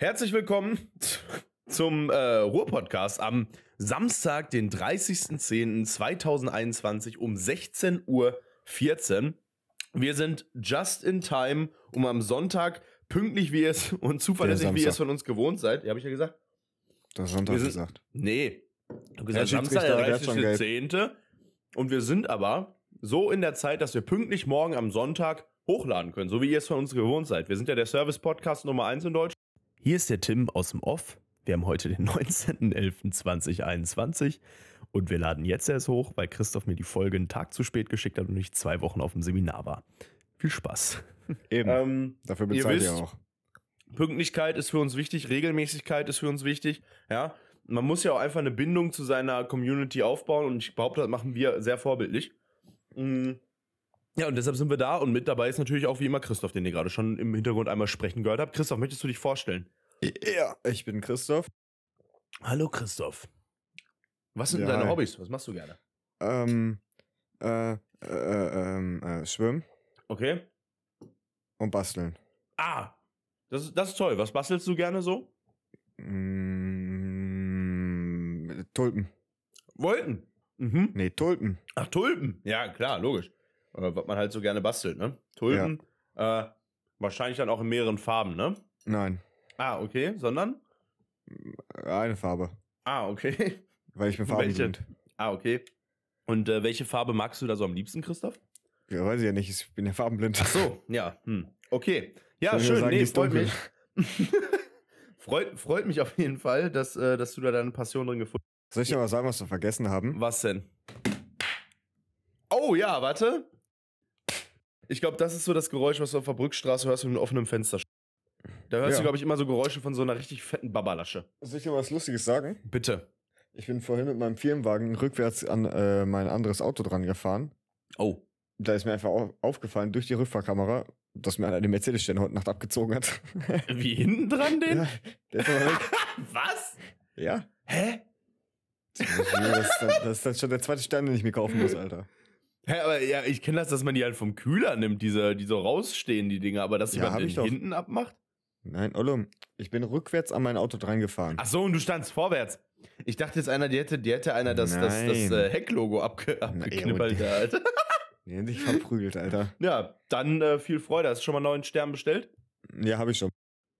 Herzlich willkommen zum äh, Ruhr-Podcast am Samstag, den 30.10.2021 um 16.14 Uhr. Wir sind just in time, um am Sonntag pünktlich wie es und zuverlässig wie ihr es von uns gewohnt seid. Ja, habe ich ja gesagt. Das Sonntag Wir sind- gesagt. Nee. Du gesagt, Samstag, der der hat schon gelb. 30.10. Und wir sind aber so in der Zeit, dass wir pünktlich morgen am Sonntag hochladen können, so wie ihr es von uns gewohnt seid. Wir sind ja der Service-Podcast Nummer 1 in Deutschland. Hier ist der Tim aus dem Off. Wir haben heute den 19.11.2021 und wir laden jetzt erst hoch, weil Christoph mir die Folge einen Tag zu spät geschickt hat und ich zwei Wochen auf dem Seminar war. Viel Spaß. Eben. Ähm, Dafür ihr bezahlt ihr wisst- auch. Pünktlichkeit ist für uns wichtig, Regelmäßigkeit ist für uns wichtig. Ja, man muss ja auch einfach eine Bindung zu seiner Community aufbauen und ich behaupte, das machen wir sehr vorbildlich. Mm. Ja, und deshalb sind wir da und mit dabei ist natürlich auch wie immer Christoph, den ihr gerade schon im Hintergrund einmal sprechen gehört habt. Christoph, möchtest du dich vorstellen? Ja, ich bin Christoph. Hallo Christoph. Was sind Ja, deine hi. Hobbys? Was machst du gerne? Ähm, äh, äh, ähm, äh, schwimmen Okay. und basteln. Ah, das ist, das ist toll. Was bastelst du gerne so? Mm, Tulpen. Wolken. Mhm. Nee, Tulpen. Ach, Tulpen. Ja, klar, logisch. Äh, was man halt so gerne bastelt, ne? Tulpen. Äh, wahrscheinlich dann auch in mehreren Farben, ne? Nein, Ah, okay. Sondern? eine Farbe. Ah, okay. Weil ich bin farbenblind. Ah, okay. Und äh, welche Farbe magst du da so am liebsten, Christoph? Ja, weiß ich ja nicht, ich bin ja farbenblind. Ach so, ja. Hm. Okay. Ja, schön. sagen, nee, freut dunkel? mich. freut, freut mich auf jeden Fall, dass, äh, dass du da deine Passion drin gefunden Soll ich dir mal sagen, was wir vergessen haben? hast. Was denn? Oh ja, warte. Ich glaube, das ist so das Geräusch, was du auf der Brückstraße hörst, wenn du mit offenem Fenster. Da hörst Ja. du, glaube ich, immer so Geräusche von so einer richtig fetten Babalasche. Soll ich dir was Lustiges sagen? Bitte. Ich bin vorhin mit meinem Firmenwagen rückwärts an äh, mein anderes Auto dran gefahren. Oh. Da ist mir einfach au aufgefallen durch die Rückfahrkamera, dass mir einer die Mercedes-Sterne heute Nacht abgezogen hat. Wie hinten dran den? ja, der ist aber weg. Was? Ja. Hä? Das ist, dann, das ist dann schon der zweite Stern, den ich mir kaufen muss, Alter. Hä, aber ja, ich kenne das, dass man die halt vom Kühler nimmt, diese, die so rausstehen, die Dinger, aber dass Ja, jemand hab den hinten abmacht? Nein, Ollo, ich bin rückwärts an mein Auto dran gefahren. Ach so, und du standst vorwärts. Ich dachte jetzt einer, die hätte, die hätte einer das, das, das Nein. äh, Hecklogo abge, abgeknippelt, und- Alter. Die haben sich verprügelt, Alter. Ja, dann äh, viel Freude. Hast du schon mal einen neuen Stern bestellt? Ja, habe ich schon.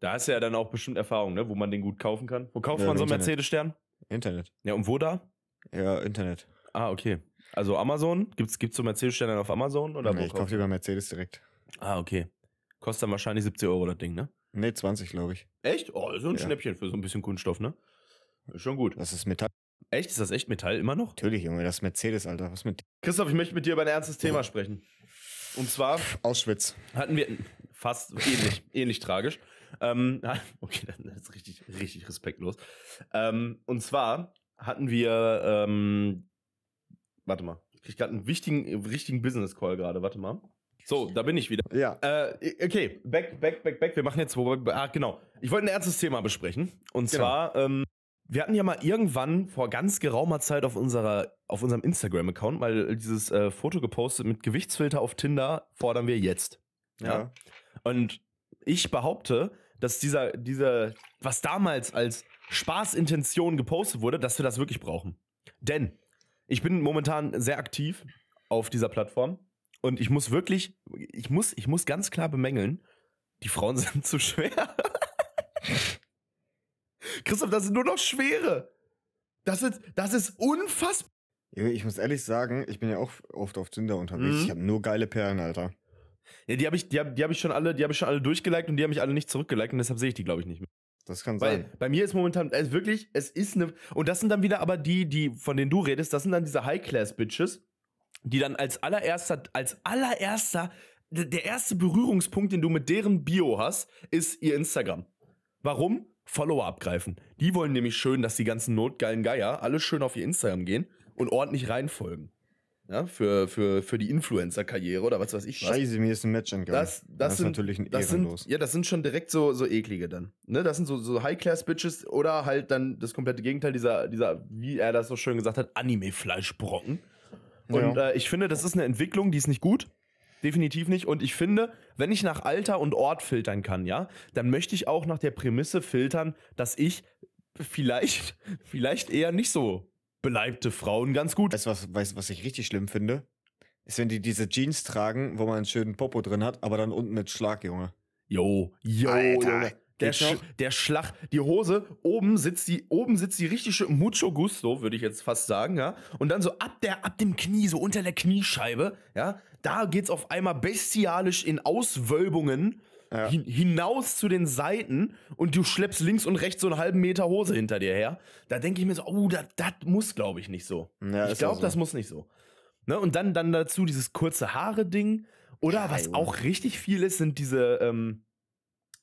Da hast du ja dann auch bestimmt Erfahrung, ne? wo man den gut kaufen kann. Wo kauft Ja, man so einen. Mercedes-Stern? Internet. Ja, und wo da? Ja, Internet. Ah, okay. Also Amazon? Gibt's, gibt's so Mercedes-Sterne auf Amazon? Oder nee, wo ich kaufe lieber Mercedes direkt. Ah, okay. Kostet dann wahrscheinlich 70 Euro das Ding, ne? Nee, 20, glaube ich. Echt? Oh, so ein Ja. Schnäppchen für so ein bisschen Kunststoff, ne? Ist schon gut. Das ist Metall. Echt? Ist das echt Metall immer noch? Natürlich, Junge, das ist Mercedes, Alter. Was mit Christoph, ich möchte mit dir über ein ernstes Thema sprechen. Und zwar Auschwitz? hatten wir fast ähnlich, ähnlich tragisch. Ähm, okay, das ist richtig, richtig respektlos. Ähm, und zwar hatten wir, ähm, warte mal, ich krieg gerade einen wichtigen, richtigen Business Call gerade, warte mal. So, da bin ich wieder. Ja. Äh, okay, back, back, back, back. Wir machen jetzt, ah, genau. Ich wollte ein ernstes Thema besprechen. Und Genau. zwar, ähm, wir hatten ja mal irgendwann vor ganz geraumer Zeit auf unserer, auf unserem Instagram-Account mal dieses äh, Foto gepostet mit Gewichtsfilter auf Tinder fordern wir jetzt. Ja. Und ich behaupte, dass dieser, dieser, was damals als Spaßintention gepostet wurde, dass wir das wirklich brauchen. Denn ich bin momentan sehr aktiv auf dieser Plattform und ich muss wirklich, ich muss, ich muss ganz klar bemängeln, die Frauen sind zu schwer. Christoph, das sind nur noch schwere. Das ist, das ist unfassbar. Ich muss ehrlich sagen, ich bin ja auch oft auf Tinder unterwegs. Mhm. Ich habe nur geile Perlen, Alter. Ja, die habe ich, die hab, die hab ich schon alle, die habe ich schon alle durchgeliked und die haben mich alle nicht zurückgeliked und deshalb sehe ich die, glaube ich, nicht mehr. Das kann Weil sein. bei mir ist momentan, also wirklich, es ist eine. Und das sind dann wieder aber die, die, von denen du redest, das sind dann diese High-Class-Bitches, die dann als allererster, als allererster, der erste Berührungspunkt, den du mit deren Bio hast, ist ihr Instagram. Warum? Follower abgreifen. Die wollen nämlich schön, dass die ganzen notgeilen Geier alle schön auf ihr Instagram gehen und ordentlich reinfolgen. Ja, für, für, für die Influencer-Karriere oder was weiß ich was. Scheiße, mir ist ein Match entgangen. Das, das, ist sind, natürlich ein das Ehrenlos. sind, ja, das sind schon direkt so, so eklige dann. Ne? Das sind so, so High-Class-Bitches oder halt dann das komplette Gegenteil dieser, dieser, wie er das so schön gesagt hat, Anime-Fleischbrocken. Und Ja. äh, ich finde, das ist eine Entwicklung, die ist nicht gut. definitiv nicht. Und ich finde, wenn ich nach Alter und Ort filtern kann, ja, dann möchte ich auch nach der Prämisse filtern, dass ich vielleicht, vielleicht eher nicht so beleibte Frauen ganz gut. Weißt du, was, weißt, was ich richtig schlimm finde? Ist, wenn die diese Jeans tragen, wo man einen schönen Popo drin hat, aber dann unten mit Schlag, Junge. Jo, jo, Alter, Junge. Der, Sch noch? der Schlag, die Hose, oben sitzt die, oben sitzt die richtig schön Mucho Gusto, würde ich jetzt fast sagen, ja. Und dann so ab der, ab dem Knie, so unter der Kniescheibe, ja, da geht's auf einmal bestialisch in Auswölbungen Ja. hin, hinaus zu den Seiten und du schleppst links und rechts so einen halben Meter Hose hinter dir her. Da denke ich mir so, oh, das muss, glaube ich, nicht so. Ja, ich glaube, so. das muss nicht so. Ne? Und dann, dann dazu dieses kurze Haare-Ding. Oder Ja, was auch richtig viel ist, sind diese, ähm,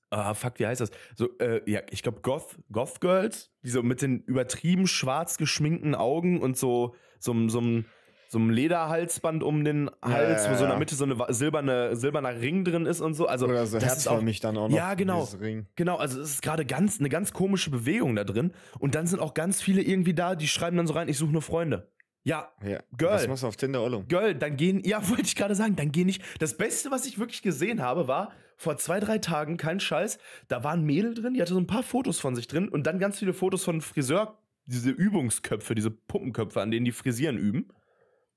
ah, fuck, wie heißt das? So, äh, ja, ich glaube, Goth, Goth Girls, die so mit den übertrieben schwarz geschminkten Augen und so, so, so, so, so einem Lederhalsband um den Hals, ja, wo so in der ja. Mitte so eine silberne, silberner Ring drin ist und so. Also, Oder so das ist auch, herzförmig dann auch noch. Ja, genau. Genau, also es ist gerade ganz eine ganz komische Bewegung da drin. Und dann sind auch ganz viele irgendwie da, die schreiben dann so rein, ich suche nur Freunde. Ja, Ja. Girl. Das machst du auf Tinder Ollum. Girl, dann gehen, ja, wollte ich gerade sagen, dann gehen nicht. Das Beste, was ich wirklich gesehen habe, war vor zwei, drei Tagen, kein Scheiß, da war ein Mädel drin, die hatte so ein paar Fotos von sich drin und dann ganz viele Fotos von Friseur, diese Übungsköpfe, diese Puppenköpfe, an denen die Frisieren üben.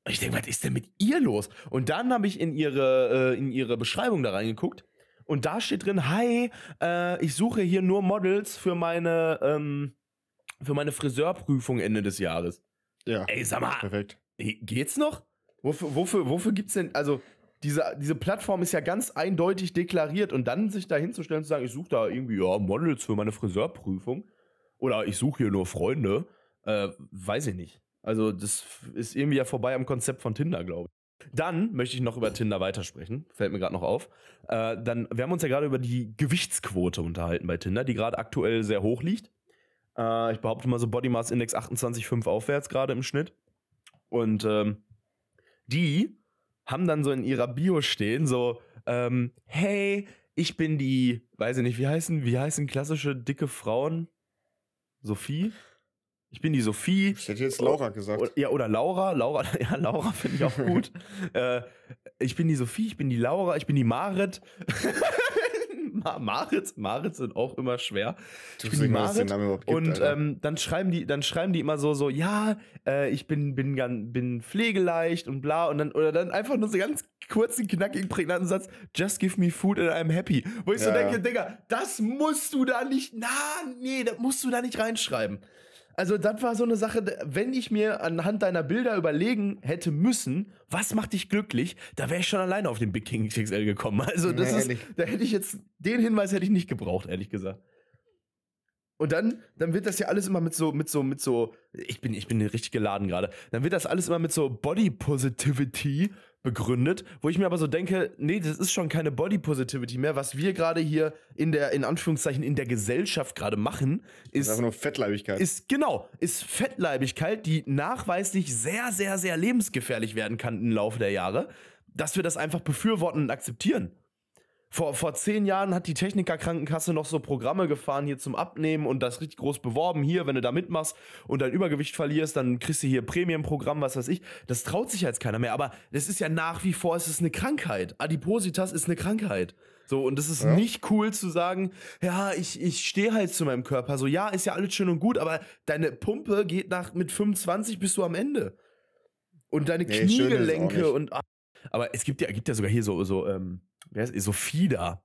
Und ich denke, was ist denn mit ihr los? Und dann habe ich in ihre, äh, in ihre Beschreibung da reingeguckt und da steht drin, hi, äh, ich suche hier nur Models für meine, ähm, für meine Friseurprüfung Ende des Jahres. Ja. Ey, sag mal, Perfekt. Geht's noch? Wofür, wofür, wofür gibt's denn, also diese, diese Plattform ist ja ganz eindeutig deklariert und dann sich da hinzustellen und zu sagen, ich suche da irgendwie ja, Models für meine Friseurprüfung oder ich suche hier nur Freunde, äh, weiß ich nicht. Also das ist irgendwie ja vorbei am Konzept von Tinder, glaube ich. Dann möchte ich noch über Tinder weitersprechen, fällt mir gerade noch auf. Äh, dann, wir haben uns ja gerade über die Gewichtsquote unterhalten bei Tinder, die gerade aktuell sehr hoch liegt. Äh, ich behaupte mal so Body Mass Index 28,5 aufwärts gerade im Schnitt. Und ähm, die haben dann so in ihrer Bio stehen, so, ähm, hey, ich bin die, weiß ich nicht, wie heißen, wie heißen klassische dicke Frauen? Sophie? Ich bin die Sophie. Ich hätte jetzt Laura gesagt. Oder, ja, oder Laura. Laura, ja, Laura finde ich auch gut. äh, ich bin die Sophie, ich bin die Laura, ich bin die Marit. Ma Marit, Marit sind auch immer schwer. Ich bin die Marit. Gibt, Und Alter. ähm, dann schreiben die, dann schreiben die immer so, so, ja, äh, ich bin, bin, gan- bin pflegeleicht und bla und dann, oder dann einfach nur so ganz kurzen, knackigen, prägnanten Satz, just give me food and I'm happy. Wo ich so Ja, denke, ja. Digga, das musst du da nicht, na, nee, das musst du da nicht reinschreiben. Also, das war so eine Sache, wenn ich mir anhand deiner Bilder überlegen hätte müssen, was macht dich glücklich, da wäre ich schon alleine auf den Big King XXL gekommen. Also, das Ja, ist, da hätte ich jetzt, den Hinweis hätte ich nicht gebraucht, ehrlich gesagt. Und dann, dann wird das ja alles immer mit so, mit so, mit so, ich bin, ich bin richtig geladen gerade. Dann wird das alles immer mit so Body Positivity begründet, wo ich mir aber so denke, nee, das ist schon keine Body Positivity mehr. Was wir gerade hier in der, in Anführungszeichen, in der Gesellschaft gerade machen, Das ist ist, einfach nur Fettleibigkeit. ist genau, ist Fettleibigkeit, die nachweislich sehr, sehr, sehr lebensgefährlich werden kann im Laufe der Jahre, dass wir das einfach befürworten und akzeptieren. Vor, vor zehn Jahren hat die Technikerkrankenkasse noch so Programme gefahren hier zum Abnehmen und das richtig groß beworben. Hier, wenn du da mitmachst und dein Übergewicht verlierst, dann kriegst du hier Prämienprogramm, was weiß ich. Das traut sich jetzt keiner mehr. Aber das ist ja nach wie vor, es ist eine Krankheit. Adipositas ist eine Krankheit. So, und es ist Ja. nicht cool zu sagen, ja, ich, ich stehe halt zu meinem Körper. So, ja, ist ja alles schön und gut, aber deine Pumpe geht nach mit 25 bist du am Ende. Und deine Nee, Kniegelenke und. ah, Aber es gibt ja, gibt ja sogar hier so, so, ähm, wer ist, so Fieder,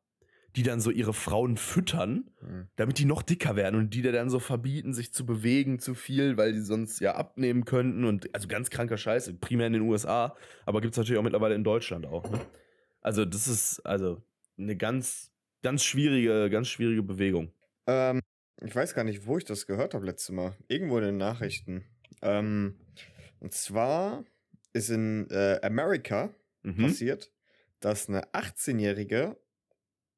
die dann so ihre Frauen füttern, Hm. damit die noch dicker werden und die dann so verbieten, sich zu bewegen zu viel, weil die sonst ja abnehmen könnten und also ganz kranker Scheiß, primär in den USA, aber gibt es natürlich auch mittlerweile in Deutschland auch. Ne? Also das ist also eine ganz, ganz schwierige, ganz schwierige Bewegung. Ähm, ich weiß gar nicht, wo ich das gehört habe letztes Mal. Irgendwo in den Nachrichten. Ähm, und zwar ist in äh, Amerika Mhm. passiert, dass eine 18-Jährige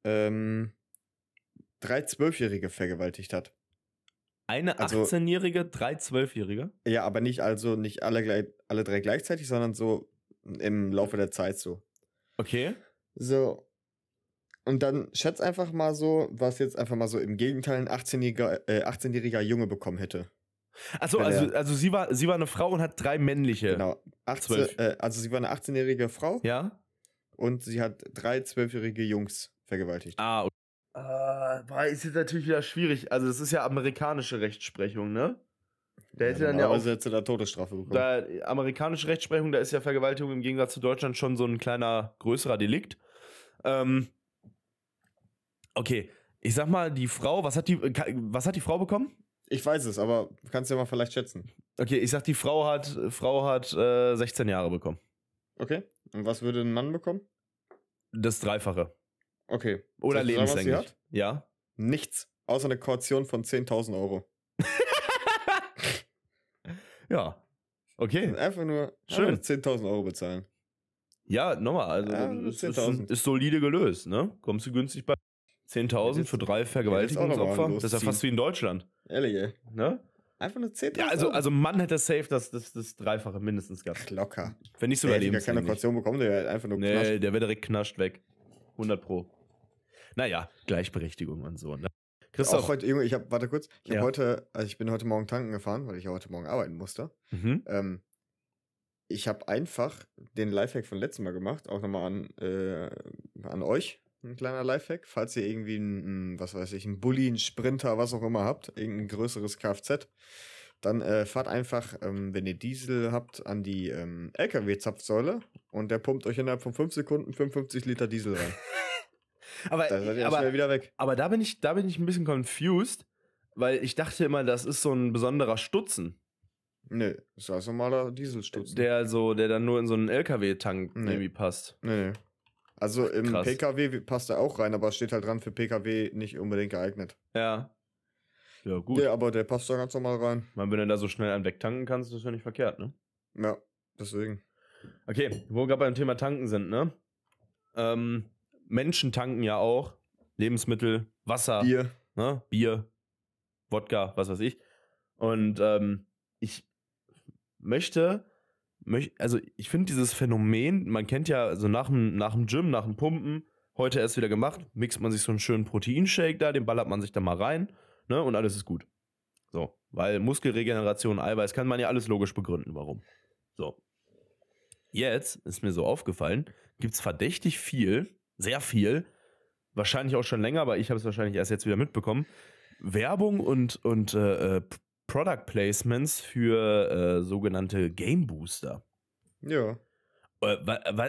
ähm, drei 12-Jährige vergewaltigt hat. Eine Also- 18-Jährige, drei 12-Jährige. Ja, aber nicht also nicht alle, alle drei gleichzeitig, sondern so im Laufe der Zeit so. Okay. So. Und dann schätz einfach mal so, was jetzt einfach mal so im Gegenteil ein 18-jähriger äh, 18-jähriger Junge bekommen hätte. Achso, also, er- also sie war, sie war eine Frau und hat drei männliche. Genau. 18, Zwölf. äh, also sie war eine 18-jährige Frau Ja? Und sie hat drei zwölfjährige Jungs vergewaltigt. Ah, okay. Boah, ist jetzt natürlich wieder schwierig. Also, das ist ja amerikanische Rechtsprechung, ne? Der hätte dann ja auch. normalerweise hätte da Todesstrafe bekommen. Da, amerikanische Rechtsprechung, da ist ja Vergewaltigung im Gegensatz zu Deutschland schon so ein kleiner, größerer Delikt. Ähm, okay, ich sag mal, die Frau, was hat die, ka- was hat die Frau bekommen? Ich weiß es, aber du kannst ja mal vielleicht schätzen. Okay, ich sag, die Frau hat, Frau hat äh, 16 Jahre bekommen. Okay. Und was würde ein Mann bekommen? Das Dreifache. Okay. Oder lebenslänglich. Ja. Nichts. Außer eine Kaution von 10.000 Euro. Ja. Okay. Einfach nur, Schön. einfach nur 10.000 Euro bezahlen. Ja, nochmal. Also, Ja, ist, ist, 10.000. ist solide gelöst, ne? Kommst du günstig bei 10.000 für drei Vergewaltigungsopfer? Das ist ja fast wie in Deutschland, Ehrlich, ey. ne? Einfach nur 10.000 Ja, also, also Mann hätte safe das, das, das Dreifache mindestens gehabt. Locker. Wenn nicht sogar hätte gar keine. Kaution bekommen, der hätte einfach nur Nee, knascht. der wäre direkt knascht weg. 100 pro. Naja, Gleichberechtigung und so, ne? Christoph. Auch heute, Junge, ich habe, warte kurz, ich habe Ja. heute, also ich bin heute Morgen tanken gefahren, weil ich ja heute Morgen arbeiten musste. mhm. Ähm, ich habe einfach den Lifehack von letztem Mal gemacht, auch nochmal an, äh, an euch. Ein kleiner Lifehack, falls ihr irgendwie ein, ein, was weiß ich, einen Bulli, einen Sprinter, was auch immer habt, irgendein größeres Kfz, dann äh, fahrt einfach, ähm, wenn ihr Diesel habt, an die ähm, LKW-Zapfsäule und der pumpt euch innerhalb von 5 Sekunden 55 Liter Diesel rein. aber, Da seid ihr aber, schnell wieder weg. aber da bin ich, da bin ich ein bisschen confused, weil ich dachte immer, das ist so ein besonderer Stutzen, Nö, das ist also normaler Dieselstutz. der so, der dann nur in so einen LKW-Tank Nee. irgendwie passt. Nee, nee. Also im Krass. PKW passt er auch rein, aber es steht halt dran für PKW nicht unbedingt geeignet. Ja. Ja, gut. Ja, aber der passt da ganz normal rein. Weil wenn du da so schnell einen wegtanken kannst, ist das ja nicht verkehrt, ne? Ja, deswegen. Okay, wo wir gerade beim Thema Tanken sind, ne? Ähm, Menschen tanken ja auch. Lebensmittel, Wasser, Bier. Ne? Bier, Wodka, was weiß ich. Und ähm, ich möchte, möch, also ich finde dieses Phänomen, man kennt ja so nach dem, nach dem Gym, nach dem Pumpen, heute erst wieder gemacht, mixt man sich so einen schönen Proteinshake da, den ballert man sich da mal rein, ne? Und alles ist gut. So, weil Muskelregeneration, Eiweiß, kann man ja alles logisch begründen, warum. So. Jetzt ist mir so aufgefallen, gibt es verdächtig viel, sehr viel, wahrscheinlich auch schon länger, aber ich habe es wahrscheinlich erst jetzt wieder mitbekommen, Werbung und, und äh, äh, Product Placements für äh, sogenannte Game Booster. Ja. Äh,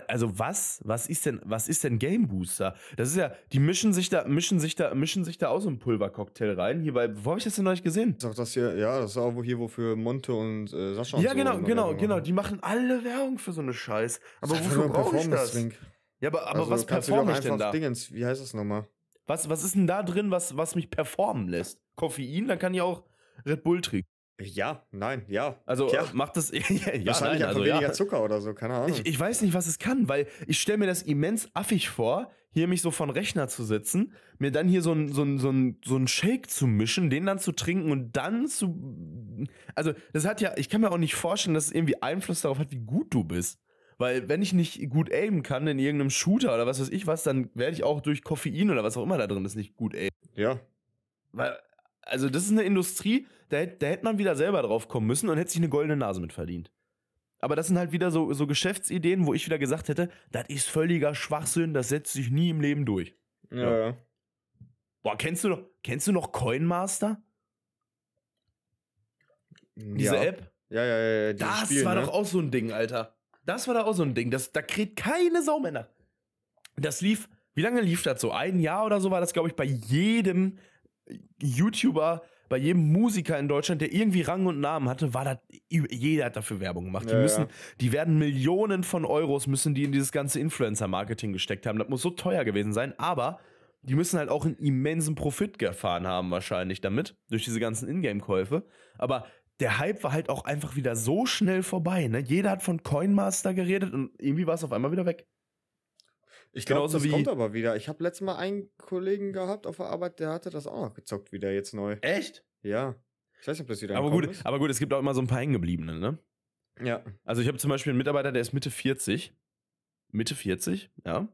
also was, was ist denn, was ist denn Game Booster? Das ist ja, die mischen sich da, mischen sich da, mischen sich da auch so einen Pulvercocktail rein. Hier bei, wo habe ich das denn neulich gesehen? Ist auch das hier, ja, das ist auch hier, wofür Monte und äh, Sascha und Ja, so genau, genau, genau. machen. Die machen alle Werbung für so eine Scheiß. Aber wofür brauche ich das? Performance-Drink. Ja, aber, aber Also was performe ich denn da? Dingens, wie heißt das nochmal? Was, was ist denn da drin, was, was mich performen lässt? Koffein, dann kann ich auch Red Bull trinken. Ja, nein, ja. Also ja, äh, macht das. ja, ja, wahrscheinlich nein, einfach also, weniger ja. Zucker oder so, keine Ahnung. Ich, ich weiß nicht, was es kann, weil ich stelle mir das immens affig vor, hier mich so von Rechner zu sitzen, mir dann hier so ein, so ein, so ein, so ein Shake zu mischen, den dann zu trinken und dann zu. Also, das hat ja, ich kann mir auch nicht vorstellen, dass es irgendwie Einfluss darauf hat, wie gut du bist. Weil, wenn ich nicht gut aimen kann in irgendeinem Shooter oder was weiß ich was, dann werde ich auch durch Koffein oder was auch immer da drin ist nicht gut aimen. ja, Weil, also, das ist eine Industrie, da, da hätte man wieder selber drauf kommen müssen und hätte sich eine goldene Nase mit verdient. Aber das sind halt wieder so, so Geschäftsideen, wo ich wieder gesagt hätte, das ist völliger Schwachsinn, das setzt sich nie im Leben durch. ja, Ja. Boah, kennst du noch, kennst du noch Coinmaster? Diese ja. App? Ja, ja, ja, ja. Das Spiel, war ne? doch auch so ein Ding, Alter. Das war doch auch so ein Ding. Das, da kriegt keine Sau mehr nach. Das lief, wie lange lief das so? Ein Jahr oder so war das, glaube ich, bei jedem YouTuber, bei jedem Musiker in Deutschland, der irgendwie Rang und Namen hatte, war das, jeder hat dafür Werbung gemacht. Die Ja, müssen, ja. die werden Millionen von Euros müssen die in dieses ganze Influencer-Marketing gesteckt haben. Das muss so teuer gewesen sein, aber die müssen halt auch einen immensen Profit gefahren haben, wahrscheinlich damit, durch diese ganzen Ingame-Käufe. Aber der Hype war halt auch einfach wieder so schnell vorbei. Ne? Jeder hat von Coinmaster geredet und irgendwie war es auf einmal wieder weg. Ich glaube, das wie- kommt aber wieder. Ich habe letztes Mal einen Kollegen gehabt auf der Arbeit, der hatte das auch noch gezockt wieder jetzt neu. Echt? Ja. Ich weiß nicht, ob das wieder Aber gut, ist. aber gut, es gibt auch immer so ein paar Hängengebliebene, ne? Ja. Also ich habe zum Beispiel einen Mitarbeiter, der ist Mitte 40. Mitte 40, ja.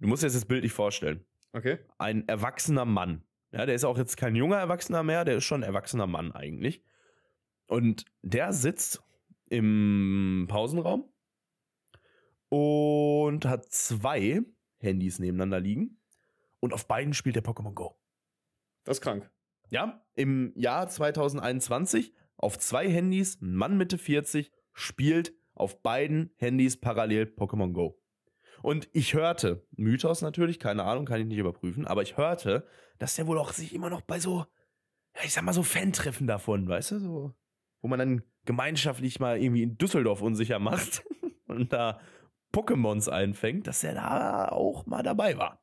Du musst dir jetzt das Bild nicht vorstellen. Okay. Ein erwachsener Mann. Ja, der ist auch jetzt kein junger Erwachsener mehr, der ist schon ein erwachsener Mann eigentlich. Und der sitzt im Pausenraum und hat zwei Handys nebeneinander liegen. Und auf beiden spielt der Pokémon Go. Das ist krank. Ja, im Jahr 2021 auf zwei Handys, ein Mann Mitte 40 spielt auf beiden Handys parallel Pokémon Go. Und ich hörte, Mythos natürlich, keine Ahnung, kann ich nicht überprüfen, aber ich hörte, dass der wohl auch sich immer noch bei so, ich sag mal so Fan-Treffen davon, weißt du, so, wo man dann gemeinschaftlich mal irgendwie in Düsseldorf unsicher macht und da Pokémons einfängt, dass er da auch mal dabei war.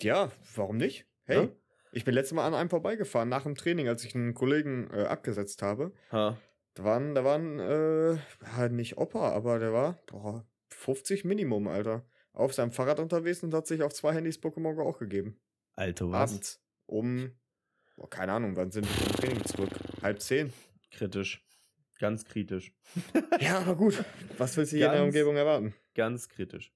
Ja, warum nicht? Hey, Ja? ich bin letztes Mal an einem vorbeigefahren nach dem Training, als ich einen Kollegen äh, abgesetzt habe. Ha. Da waren, da waren, äh, ja, nicht Opa, aber der war, boah, 50 Minimum, Alter. Auf seinem Fahrrad unterwegs und hat sich auf zwei Handys Pokémon Go auch gegeben. Alter, was? Abends. Um, boah, keine Ahnung, wann sind wir vom Training zurück? Halb zehn. Kritisch. Ganz kritisch. Ja, aber gut. Was willst du hier in der Umgebung erwarten? Ganz kritisch.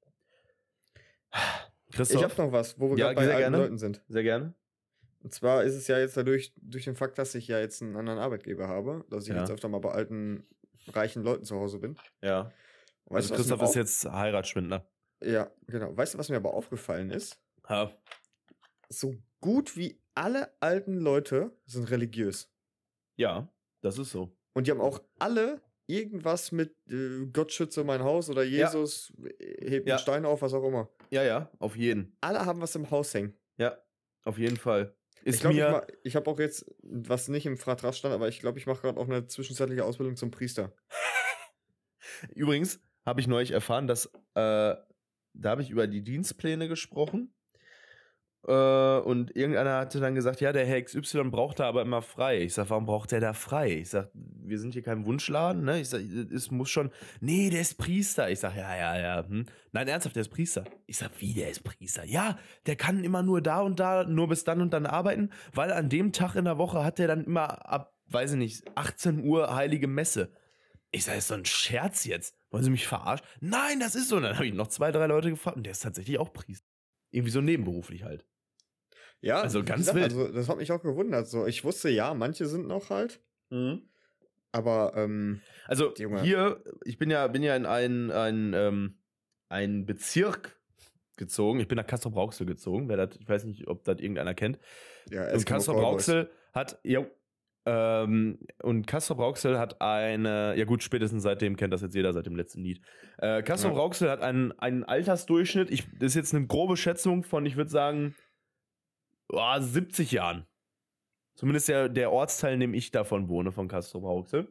Ich Christoph, hab noch was, wo wir Ja, gerade bei alten gerne. Leuten sind. sehr gerne. Und zwar ist es ja jetzt dadurch, durch den Fakt, dass ich ja jetzt einen anderen Arbeitgeber habe, dass ich Ja. jetzt öfter mal bei alten, reichen Leuten zu Hause bin. Ja. Weißt Also Christoph ist jetzt Heiratsschwindler. Ja, genau. Weißt du, was mir aber aufgefallen ist? Ja. So gut wie alle alten Leute sind religiös. ja, das ist so. Und die haben auch alle irgendwas mit äh, Gott schütze mein Haus oder Jesus äh, hebt Ja. einen Stein auf, was auch immer. Ja, ja, auf jeden. Alle haben was im Haus hängen. Ja, auf jeden Fall. Ist ich glaube, ich, ich habe auch jetzt, was nicht im Vertrag stand, aber ich glaube, ich mache gerade auch eine zwischenzeitliche Ausbildung zum Priester. Übrigens habe ich neulich erfahren, dass äh, da habe ich über die Dienstpläne gesprochen. Äh, und irgendeiner hatte dann gesagt, ja, der Herr XY braucht da aber immer frei. Ich sag, warum braucht der da frei? Ich sag, wir sind hier kein Wunschladen, ne? Ich sag, es muss schon, nee, der ist Priester. Ich sag, ja, ja, ja. Hm. Nein, ernsthaft, der ist Priester. Ich sag, wie, der ist Priester? Ja, der kann immer nur da und da, nur bis dann und dann arbeiten, weil an dem Tag in der Woche hat der dann immer ab, weiß ich nicht, 18 Uhr heilige Messe. Ich sage, ist so ein Scherz jetzt. Wollen Sie mich verarschen? Nein, das ist so. Und dann habe ich noch zwei, drei Leute gefragt und der ist tatsächlich auch Priester. Irgendwie so nebenberuflich halt. Ja, Also ganz gesagt, wild. Also, das hat mich auch gewundert. So, ich wusste ja, manche sind noch halt, aber ähm, Also hier, ich bin ja, bin ja in einen, einen, ähm, einen Bezirk gezogen. Ich bin nach Castro Brauxel gezogen. Wer das, ich weiß nicht, ob das irgendeiner kennt. ja, Und Castro. Brauxel hat, jo, ähm, und Castro Brauxel hat eine, ja gut, spätestens seitdem kennt das jetzt jeder seit dem letzten Lied. Äh, Castro Ja. Brauxel hat einen, einen Altersdurchschnitt, ich, das ist jetzt eine grobe Schätzung von, ich würde sagen, oh, 70 Jahren. Zumindest der, der Ortsteil, in dem ich davon wohne, von Castro Brauxel.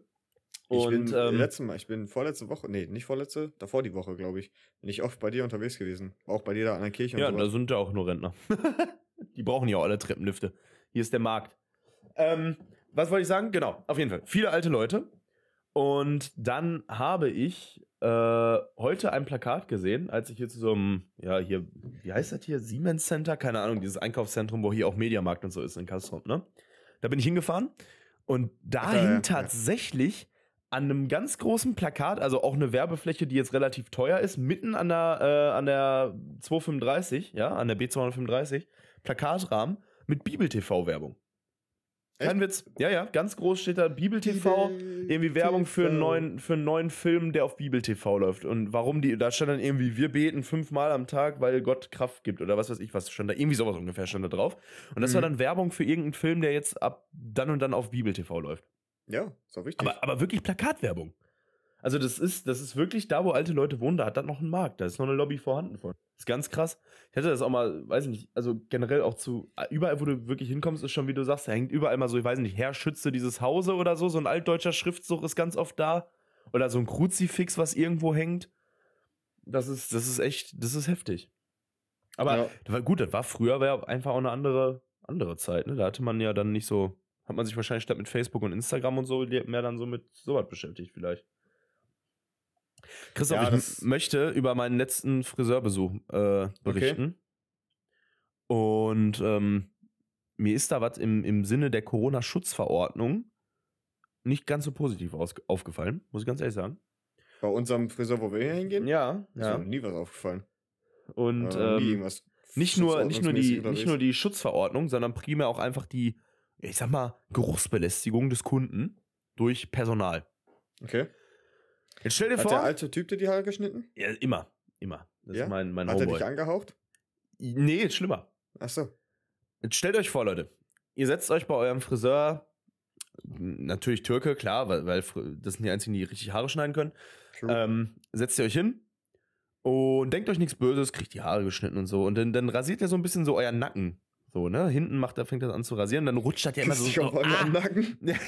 Ich Und, bin ähm, letztes Mal, ich bin vorletzte Woche, nee, nicht vorletzte, davor die Woche, glaube ich, bin ich oft bei dir unterwegs gewesen. Auch bei dir da an der Kirche Ja, und da sind ja auch nur Rentner. Die brauchen ja auch alle Treppenlifte. Hier ist der Markt. Ähm, was wollte ich sagen? Genau, auf jeden Fall. Viele alte Leute. Und dann habe ich äh, heute ein Plakat gesehen, als ich hier zu so einem, ja, hier, wie heißt das hier? Siemens Center? Keine Ahnung, dieses Einkaufszentrum, wo hier auch Mediamarkt und so ist in Kastrop, ne? Da bin ich hingefahren und da Ach, ja, hing ja, ja. tatsächlich an einem ganz großen Plakat, also auch eine Werbefläche, die jetzt relativ teuer ist, mitten an der, äh, an der 235, ja, an der B235, Plakatrahmen mit Bibel-TV-Werbung. Kein Witz. Ja, ja, ganz groß steht da Bibel-TV, irgendwie Werbung für einen, neuen, für einen neuen Film, der auf Bibel-TV läuft. Und warum die, da stand dann irgendwie, wir beten fünfmal am Tag, weil Gott Kraft gibt oder was weiß ich, was stand da, irgendwie sowas ungefähr stand da drauf. Und das war Mhm. dann Werbung für irgendeinen Film, der jetzt ab dann und dann auf Bibel-TV läuft. Ja, ist auch wichtig. Aber, aber wirklich Plakatwerbung. Also das ist, das ist wirklich da, wo alte Leute wohnen, da hat das noch einen Markt. Da ist noch eine Lobby vorhanden von. ist ganz krass. Ich hätte das auch mal, weiß ich nicht, also generell auch zu, überall, wo du wirklich hinkommst, ist schon, wie du sagst, da hängt überall mal so, ich weiß nicht, Herr schütze dieses Hause oder so, so ein altdeutscher Schriftzug ist ganz oft da. Oder so ein Kruzifix, was irgendwo hängt. Das ist, das ist echt, das ist heftig. Aber Ja. das war gut, das war früher war einfach auch eine andere, andere Zeit, ne? Da hatte man ja dann nicht so, hat man sich wahrscheinlich statt mit Facebook und Instagram und so mehr dann so mit sowas beschäftigt vielleicht. Christoph, Ja, ich möchte über meinen letzten Friseurbesuch äh, berichten. Und ähm, mir ist da was im, im Sinne der Corona-Schutzverordnung nicht ganz so positiv aufgefallen, muss ich ganz ehrlich sagen. Bei unserem Friseur, wo wir hier hingehen, Ja, ist mir nie was aufgefallen. Und Äh, ähm, nicht nur, nicht, nur die, nicht nur die Schutzverordnung, sondern primär auch einfach die, ich sag mal, Geruchsbelästigung des Kunden durch Personal. Okay. Jetzt stell dir Hat vor, der alte Typ dir die Haare geschnitten? ja, immer. Immer. Das Ja? ist mein, mein Hat er Homeboy. dich angehaucht? Nee, ist schlimmer. Achso. Jetzt stellt euch vor, Leute. Ihr setzt euch bei eurem Friseur, natürlich Türke, klar, weil, weil das sind die einzigen, die richtig Haare schneiden können. Ähm, setzt ihr euch hin und denkt euch nichts Böses, kriegt die Haare geschnitten und so. Und dann, dann rasiert ihr so ein bisschen so euren Nacken. So, ne? Hinten macht er, fängt das an zu rasieren, dann rutscht das ja immer so. Dich so am ah, Nacken.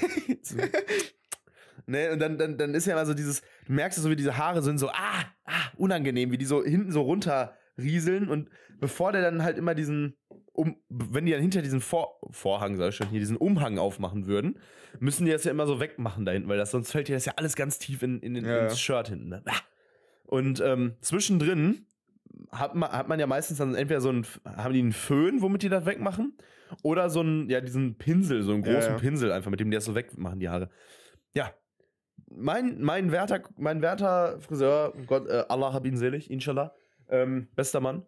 ne, und dann, dann, dann ist ja immer so dieses, du merkst so, wie diese Haare sind so, ah, ah, unangenehm, wie die so hinten so runterrieseln und bevor der dann halt immer diesen, um, wenn die dann hinter diesen Vor Vorhang, sag ich schon, hier diesen Umhang aufmachen würden, müssen die das ja immer so wegmachen da hinten, weil das sonst fällt dir das ja alles ganz tief in, in, in Ja, ins ja. Shirt hinten. Ne? Ah. Und ähm, zwischendrin hat man, hat man ja meistens dann entweder so einen, haben die einen Föhn, womit die das wegmachen, oder so einen, ja, diesen Pinsel, so einen Ja, großen ja. Pinsel einfach, mit dem die das so wegmachen, die Haare. Ja. Mein, mein werter, mein werter Friseur, Gott, äh, Allah hab ihn selig, inshallah, ähm, bester Mann,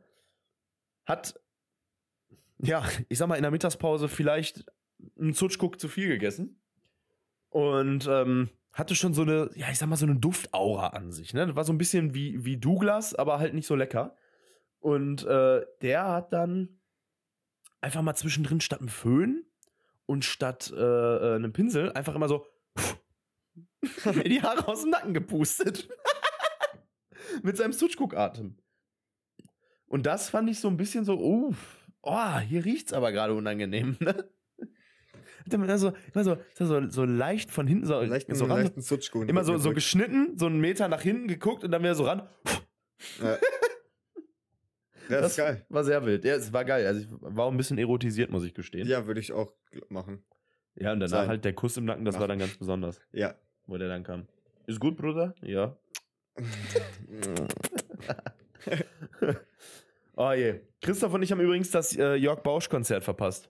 hat, ja, ich sag mal, in der Mittagspause vielleicht einen Zutschguck zu viel gegessen. Und ähm, hatte schon so eine, ja, ich sag mal, so eine Duftaura an sich. Ne? Das war so ein bisschen wie, wie Douglas, aber halt nicht so lecker. Und äh, der hat dann einfach mal zwischendrin statt einem Föhn und statt äh, äh, einem Pinsel einfach immer so mir die Haare aus dem Nacken gepustet. Mit seinem Zutschguck-Atem. Und das fand ich so ein bisschen so, oh, oh hier riecht's aber gerade unangenehm, ne? Hat er da so, immer so, so, so leicht von hinten so, Leichten, so ran, immer so, so geschnitten, so einen Meter nach hinten geguckt und dann wieder so ran. Ja. Das ist geil. War sehr wild. Ja, es war geil. Also ich war auch ein bisschen erotisiert, muss ich gestehen. Ja, würde ich auch machen. Ja, und danach Sein. halt der Kuss im Nacken, das war Machen. dann ganz besonders, Ja. wo der dann kam. Ist gut, Bruder? Ja. Oh je. Christoph und ich haben übrigens das äh, Jörg Bausch-Konzert verpasst.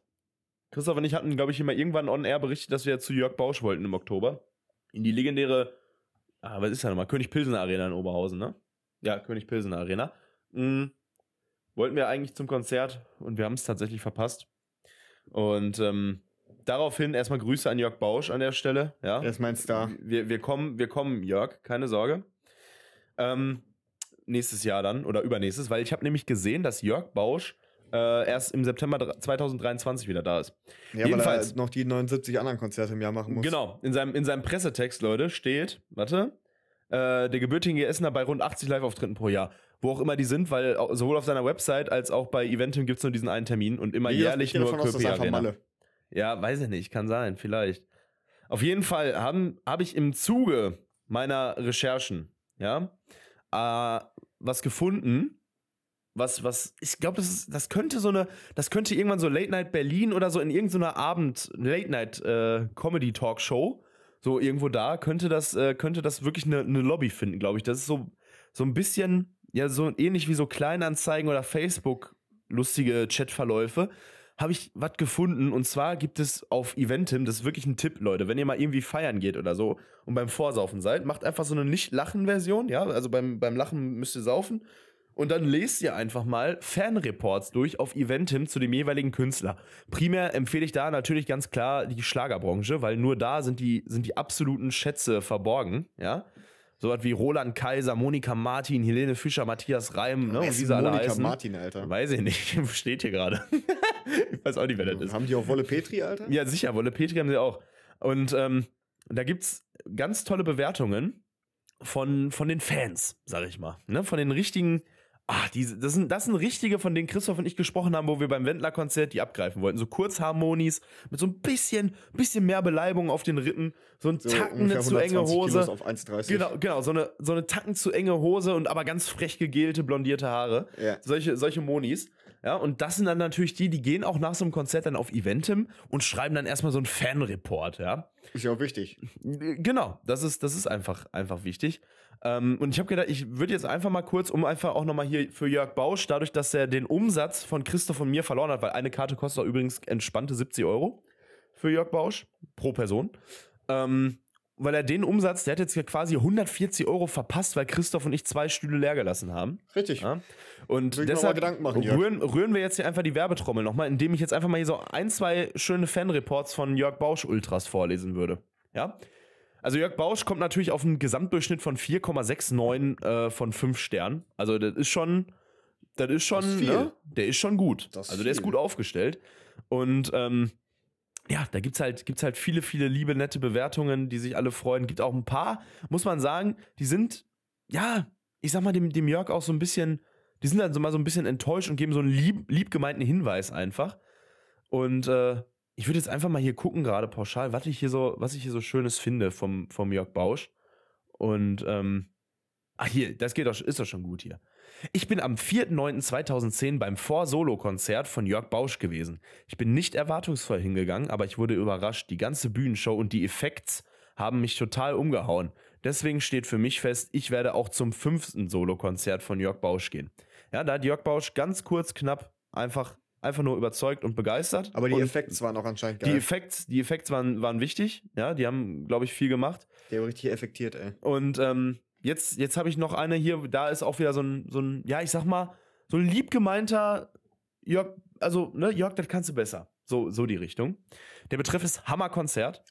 Christoph und ich hatten, glaube ich, immer irgendwann on air berichtet, dass wir zu Jörg Bausch wollten im Oktober. In die legendäre, ah, was ist da nochmal? König Pilsener Arena in Oberhausen, ne? Ja, König Pilsener Arena. Mhm. Wollten wir eigentlich zum Konzert und wir haben es tatsächlich verpasst. Und ähm, daraufhin erstmal Grüße an Jörg Bausch an der Stelle. Ja. Er ist mein Star. Wir, wir, kommen, wir kommen, Jörg, keine Sorge. Ähm, nächstes Jahr dann oder übernächstes, weil ich habe nämlich gesehen, dass Jörg Bausch äh, erst im September dr- 2023 wieder da ist. Ja, Jedenfalls. weil er noch die 79 anderen Konzerte im Jahr machen muss. Genau, in seinem, in seinem Pressetext, Leute, steht, warte, äh, der gebürtige Essener bei rund 80 Live-Auftritten pro Jahr. Wo auch immer die sind, weil sowohl auf seiner Website als auch bei Eventim gibt es nur diesen einen Termin und immer Ich jährlich nur aus, Köpi Arena. Malle. Ja, weiß ich nicht, kann sein, vielleicht. Auf jeden Fall habe hab ich im Zuge meiner Recherchen, ja, äh, was gefunden, was, was, ich glaube, das, das könnte so eine, das könnte irgendwann so Late Night Berlin oder so in irgendeiner Abend, Late Night äh, Comedy Talk Show, so irgendwo da, könnte das, äh, könnte das wirklich eine, eine Lobby finden, glaube ich. Das ist so, so ein bisschen, ja, so ähnlich wie so Kleinanzeigen oder Facebook lustige Chatverläufe habe ich was gefunden und zwar gibt es auf Eventim, das ist wirklich ein Tipp, Leute, wenn ihr mal irgendwie feiern geht oder so und beim Vorsaufen seid, macht einfach so eine Nicht-Lachen-Version, ja, also beim, beim Lachen müsst ihr saufen und dann lest ihr einfach mal Fanreports durch auf Eventim zu dem jeweiligen Künstler. Primär empfehle ich da natürlich ganz klar die Schlagerbranche, weil nur da sind die, sind die absoluten Schätze verborgen, ja. So was wie Roland Kaiser, Monika Martin, Helene Fischer, Matthias Reim, ne, Wer ist Monika heißen. Martin, Alter. Weiß ich nicht, steht hier gerade. ich weiß auch nicht, wer das ist. Haben die auch Wolle Petri, Alter? Ja, sicher, Wolle Petri haben sie auch. Und ähm, da gibt's ganz tolle Bewertungen von, von den Fans, sag ich mal. Ne? Von den richtigen. Ah, diese, das, sind, das sind richtige, von denen Christoph und ich gesprochen haben, wo wir beim Wendler-Konzert die abgreifen wollten. So Kurzharmonis mit so ein bisschen, bisschen mehr Beleibung auf den Rippen, so ein So Tacken, eine zu enge 120 Hose. Kilos auf 1,30. Genau, genau, so eine, so eine Tacken zu enge Hose und aber ganz frech gegelte, blondierte Haare. Ja. Solche, solche Monis. Ja, und das sind dann natürlich die, die gehen auch nach so einem Konzert dann auf Eventim und schreiben dann erstmal so einen Fanreport, ja. Ist ja auch wichtig. Genau, das ist, das ist einfach, einfach wichtig. Ähm, und ich habe gedacht, ich würde jetzt einfach mal kurz, um einfach auch nochmal hier für Jörg Bausch, dadurch, dass er den Umsatz von Christoph und mir verloren hat, weil eine Karte kostet auch übrigens entspannte 70 Euro für Jörg Bausch pro Person. Ähm, weil er den Umsatz, der hat jetzt ja quasi 140 Euro verpasst, weil Christoph und ich zwei Stühle leer gelassen haben. Richtig. Ja? Und Will deshalb machen, rühren, rühren wir jetzt hier einfach die Werbetrommel nochmal, indem ich jetzt einfach mal hier so ein, zwei schöne Fanreports von Jörg Bausch Ultras vorlesen würde. Ja? Also Jörg Bausch kommt natürlich auf einen Gesamtdurchschnitt von 4,69 äh, von 5 Sternen. Also das ist schon, das ist schon, Das ist ne? der ist schon gut. Ist also der ist viel. gut aufgestellt. Und ähm, ja, da gibt's halt, gibt's halt viele, viele liebe, nette Bewertungen, die sich alle freuen. Gibt auch ein paar, muss man sagen, die sind, ja, ich sag mal, dem, dem Jörg auch so ein bisschen, die sind dann so mal so ein bisschen enttäuscht und geben so einen lieb, lieb gemeinten Hinweis einfach. Und äh, ich würde jetzt einfach mal hier gucken, gerade pauschal, was ich hier so, was ich hier so Schönes finde vom, vom Jörg Bausch. Und ähm, ach hier, das geht doch, ist doch schon gut hier. Ich bin am 4.9.2010 beim Vor-Solo-Konzert von Jörg Bausch gewesen. Ich bin nicht erwartungsvoll hingegangen, aber ich wurde überrascht. Die ganze Bühnenshow und die Effekts haben mich total umgehauen. Deswegen steht für mich fest, ich werde auch zum fünften Solo-Konzert von Jörg Bausch gehen. Ja, da hat Jörg Bausch ganz kurz, knapp, einfach, einfach nur überzeugt und begeistert. Aber die Effekte waren auch anscheinend Die geil. Effekts, die Effekts waren, waren wichtig, ja, die haben, glaube ich, viel gemacht. Der war richtig effektiert, ey. Und ähm, jetzt, jetzt habe ich noch eine hier, da ist auch wieder so ein, so ein, ja, ich sag mal, so ein lieb gemeinter Jörg, also, ne, Jörg, das kannst du besser. So, so die Richtung. Der Betreff ist Hammerkonzert.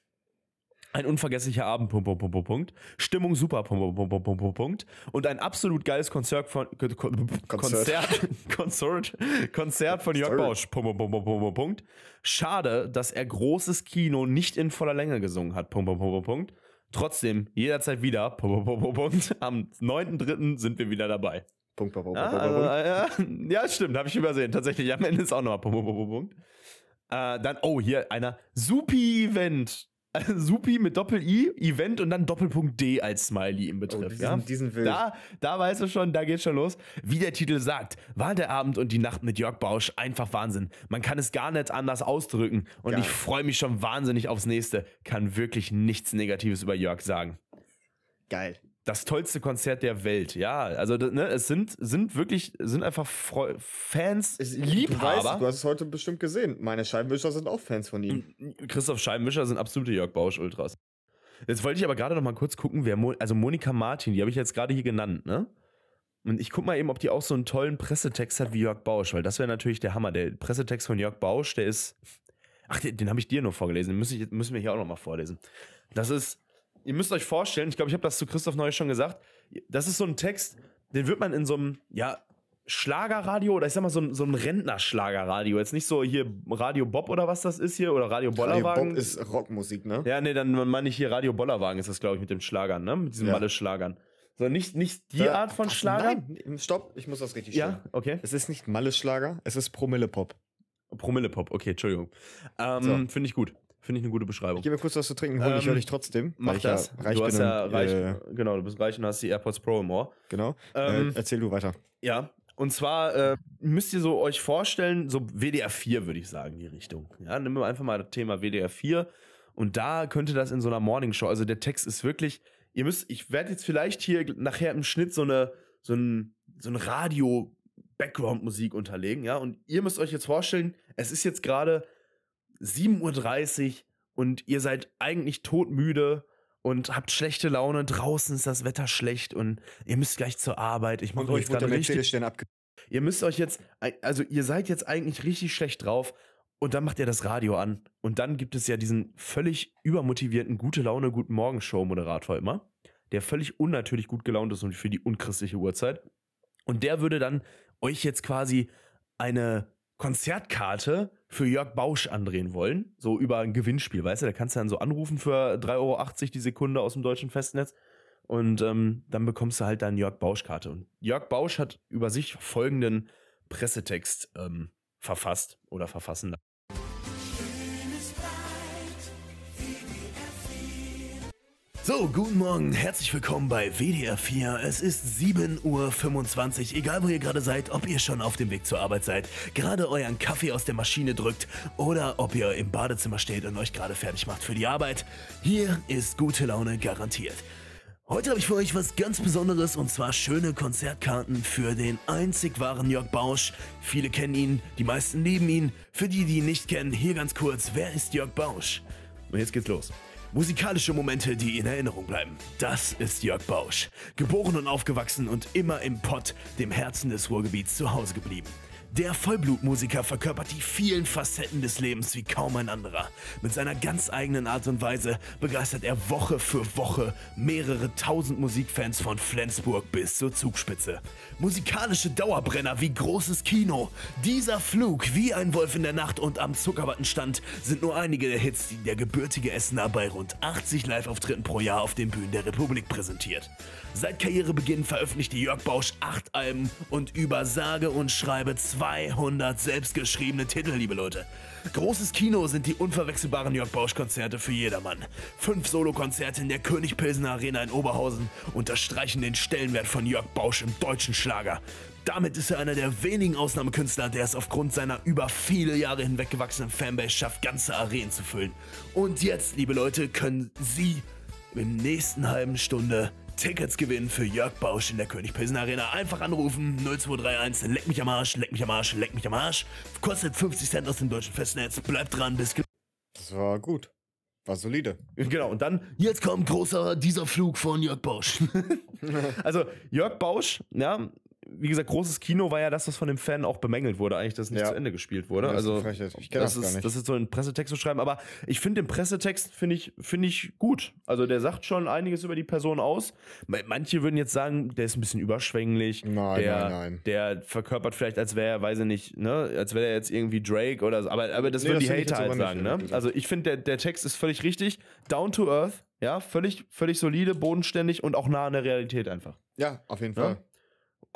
Ein unvergesslicher Abend, Punkt, Punkt, Punkt, Punkt. Stimmung super, Punkt, Punkt, Punkt, Punkt, Punkt. Und ein absolut geiles Konzert von, Kon- Kon- Konzert, Konzert, Konzert von Jörg. Bausch, Punkt, Punkt, Punkt, Punkt, Punkt. Schade, dass er großes Kino nicht in voller Länge gesungen hat, Punkt, Punkt, Punkt, Punkt. Trotzdem, jederzeit wieder, Punkt. Am 9.3. sind wir wieder dabei. Punkt, Punkt, Punkt, Ja, Punkt, also, Punkt. äh, ja stimmt, habe ich übersehen. Tatsächlich, am Ende ist auch noch mal Punkt, Punkt, Punkt, Punkt. Äh, dann, oh, hier einer Supi-Event. Supi mit Doppel-I, Event und dann Doppelpunkt D als Smiley im Oh, Betreff. diesen, ja? diesen Wild. Da, da weißt du schon, da geht's schon los. Wie der Titel sagt, war der Abend und die Nacht mit Jörg Bausch einfach Wahnsinn. Man kann es gar nicht anders ausdrücken und Geil. ich freue mich schon wahnsinnig aufs nächste. Kann wirklich nichts Negatives über Jörg sagen Geil. Das tollste Konzert der Welt. Ja, also ne, es sind, sind wirklich, sind einfach Freu Fans, Es- Liebhaber. Du, weißt, du hast es heute bestimmt gesehen. Meine Scheibenwischer sind auch Fans von ihm. Christoph Scheibenwischer sind absolute Jörg Bausch-Ultras. Jetzt wollte ich aber gerade noch mal kurz gucken, wer, Mo also Monika Martin, die habe ich jetzt gerade hier genannt, ne? Und ich guck mal eben, ob die auch so einen tollen Pressetext hat wie Jörg Bausch, weil das wäre natürlich der Hammer. Der Pressetext von Jörg Bausch, der ist, ach, den, den habe ich dir nur vorgelesen, den müssen, ich, müssen wir hier auch noch mal vorlesen. Das ist, ihr müsst euch vorstellen, ich glaube, ich habe das zu Christoph neulich schon gesagt, das ist so ein Text, den wird man in so einem, ja, Schlagerradio oder ich sag mal so ein, so ein Rentnerschlagerradio. Jetzt nicht so hier Radio Bob oder was das ist hier oder Radio Radio Bollerwagen. Bob ist Rockmusik, ne? ja, nee, dann meine ich hier Radio Bollerwagen ist das, glaube ich, mit dem Schlagern, ne? Mit diesen Ja. Malle-Schlagern. So, nicht, nicht die Da- Art von Ach, Schlager. Nein, stopp, ich muss das richtig Ja, stellen. okay. Es ist nicht Malle-Schlager, es ist Promille-Pop. Promille-Pop, okay, Entschuldigung. Ähm, So. Finde ich gut. Finde ich eine gute Ich Beschreibung. gebe mir kurz was zu trinken, hol ich Ähm, höre dich trotzdem. Mach ich das. Ja du hast ja und, reich, Äh, genau, du bist reich und hast die AirPods Pro im Ohr. genau. Ähm, äh, erzähl du weiter. Ja, und zwar äh, müsst ihr so euch vorstellen, so WDR 4 würde ich sagen, die Richtung. Ja, nehmen wir einfach mal das Thema WDR 4 und da könnte das in so einer Morningshow, also der Text ist wirklich, ihr müsst, ich werde jetzt vielleicht hier nachher im Schnitt so eine, so ein, so ein Radio Background-Musik unterlegen, ja, und ihr müsst euch jetzt vorstellen, es ist jetzt gerade 7.30 Uhr und ihr seid eigentlich todmüde und habt schlechte Laune, draußen ist das Wetter schlecht und ihr müsst gleich zur Arbeit. Ich mache euch gerade richtig. Ihr müsst euch jetzt, also ihr seid jetzt eigentlich richtig schlecht drauf und dann macht ihr das Radio an. Und dann gibt es ja diesen völlig übermotivierten Gute Laune, Guten Morgen Show-Moderator immer, der völlig unnatürlich gut gelaunt ist und für die unchristliche Uhrzeit. Und der würde dann euch jetzt quasi eine Konzertkarte für Jörg Bausch andrehen wollen. So über ein Gewinnspiel, weißt du? Da kannst du dann so anrufen für 3,80 Euro die Sekunde aus dem deutschen Festnetz. Und ähm, dann bekommst du halt deine Jörg Bausch-Karte. Und Jörg Bausch hat über sich folgenden Pressetext ähm, verfasst oder verfassen So, guten Morgen, herzlich willkommen bei WDR 4. Es ist 7.25 Uhr, egal wo ihr gerade seid, ob ihr schon auf dem Weg zur Arbeit seid, gerade euren Kaffee aus der Maschine drückt oder ob ihr im Badezimmer steht und euch gerade fertig macht für die Arbeit. Hier ist gute Laune garantiert. Heute habe ich für euch was ganz Besonderes und zwar schöne Konzertkarten für den einzig wahren Jörg Bausch. Viele kennen ihn, die meisten lieben ihn. Für die, die ihn nicht kennen, hier ganz kurz, wer ist Jörg Bausch? Und jetzt geht's los. Musikalische Momente, die in Erinnerung bleiben. Das ist Jörg Bausch. Geboren und aufgewachsen und immer im Pott, dem Herzen des Ruhrgebiets, zu Hause geblieben. Der Vollblutmusiker verkörpert die vielen Facetten des Lebens wie kaum ein anderer. Mit seiner ganz eigenen Art und Weise begeistert er Woche für Woche mehrere tausend Musikfans von Flensburg bis zur Zugspitze. Musikalische Dauerbrenner wie großes Kino, dieser Flug wie ein Wolf in der Nacht und am Zuckerwattenstand sind nur einige der Hits, die der gebürtige Essener bei rund 80 Live-Auftritten pro Jahr auf den Bühnen der Republik präsentiert. Seit Karrierebeginn veröffentlichte Jörg Bausch acht Alben und über sage und schreibe 200 selbstgeschriebene Titel, liebe Leute. Großes Kino sind die unverwechselbaren Jörg Bausch-Konzerte für jedermann. Fünf Solokonzerte in der König Pilsener Arena in Oberhausen unterstreichen den Stellenwert von Jörg Bausch im deutschen Schlager. Damit ist er einer der wenigen Ausnahmekünstler, der es aufgrund seiner über viele Jahre hinweg gewachsenen Fanbase schafft, ganze Arenen zu füllen. Und jetzt, liebe Leute, können Sie im nächsten halben Stunde Tickets gewinnen für Jörg Bausch in der König Pilsen Arena. Einfach anrufen 0231 leck mich am Arsch, leck mich am Arsch, leck mich am Arsch. Kostet 50 Cent aus dem deutschen Festnetz. Bleibt dran, bis Das war gut. War solide. Genau, und dann, jetzt kommt großer dieser Flug von Jörg Bausch. also, Jörg Bausch, ja, wie gesagt, großes Kino war ja das, was von dem Fan auch bemängelt wurde, eigentlich, dass nicht Ja. zu Ende gespielt wurde. Das also, kenn das gar ist, nicht. Das ist so ein Pressetext zu schreiben, aber ich finde den Pressetext, finde ich, finde ich gut. Also, der sagt schon einiges über die Person aus. Ma- Manche würden jetzt sagen, der ist ein bisschen überschwänglich. Nein, der, nein, nein. Der verkörpert vielleicht, als wäre er, weiß ich nicht, ne, als wäre er jetzt irgendwie Drake oder so. Aber, aber das Nee, würden das die Hater halt sagen, ne? Also, ich finde, der, der Text ist völlig richtig. Down to earth, ja, völlig, völlig solide, bodenständig und auch nah an der Realität einfach. Ja, auf jeden Ja.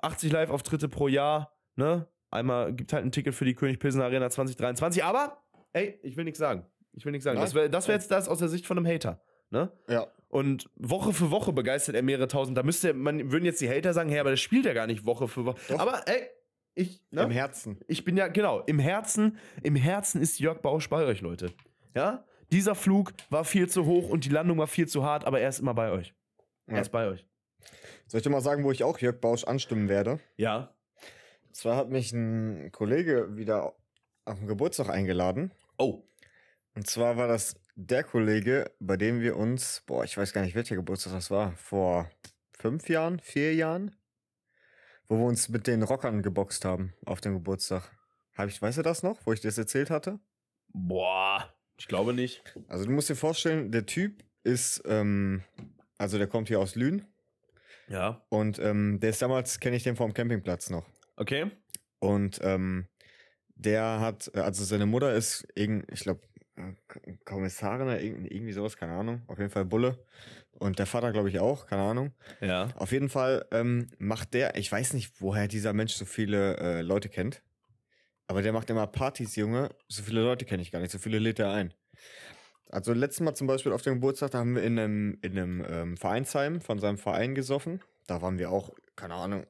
Fall. 80 Live-Auftritte pro Jahr, ne? Einmal gibt halt ein Ticket für die König Pilsen Arena 2023. Aber, ey, ich will nichts sagen. Ich will nichts sagen. Nein. Das wäre das wär jetzt das aus der Sicht von einem Hater, ne? Ja. Und Woche für Woche begeistert er mehrere tausend. Da müsste man, würden jetzt die Hater sagen, hey, aber das spielt ja gar nicht Woche für Woche. Doch. Aber, ey, ich, ne? Im Herzen. Ich bin ja, genau, im Herzen, im Herzen ist Jörg Bausch bei euch, Leute. Ja? Dieser Flug war viel zu hoch und die Landung war viel zu hart, aber er ist immer bei euch. Er Ja. ist bei euch. Soll ich dir mal sagen, wo ich auch Jörg Bausch anstimmen werde? Ja. Und zwar hat mich ein Kollege wieder auf den Geburtstag eingeladen. Oh. Und zwar war das der Kollege, bei dem wir uns, boah, ich weiß gar nicht, welcher Geburtstag das war, vor fünf Jahren, vier Jahren, wo wir uns mit den Rockern geboxt haben auf dem Geburtstag. Hab ich, weißt du das noch, wo ich dir das erzählt hatte? Boah. Ich glaube nicht. Also du musst dir vorstellen, der Typ ist, ähm, also der kommt hier aus Lünen Ja. und ähm, der ist damals, kenne ich den vom Campingplatz noch. Okay. Und ähm, der hat, äh, also seine Mutter ist irgend, ich glaube, Kommissarin oder irgend- irgendwie sowas, keine Ahnung. Auf jeden Fall Bulle. Und der Vater, glaube ich, auch, keine Ahnung. Ja. Auf jeden Fall ähm, macht der, ich weiß nicht, woher dieser Mensch so viele äh, Leute kennt. Aber der macht immer Partys, Junge. So viele Leute kenne ich gar nicht, so viele lädt er ein. Also letztes Mal zum Beispiel auf dem Geburtstag, da haben wir in einem, in einem ähm, Vereinsheim von seinem Verein gesoffen. Da waren wir auch, keine Ahnung,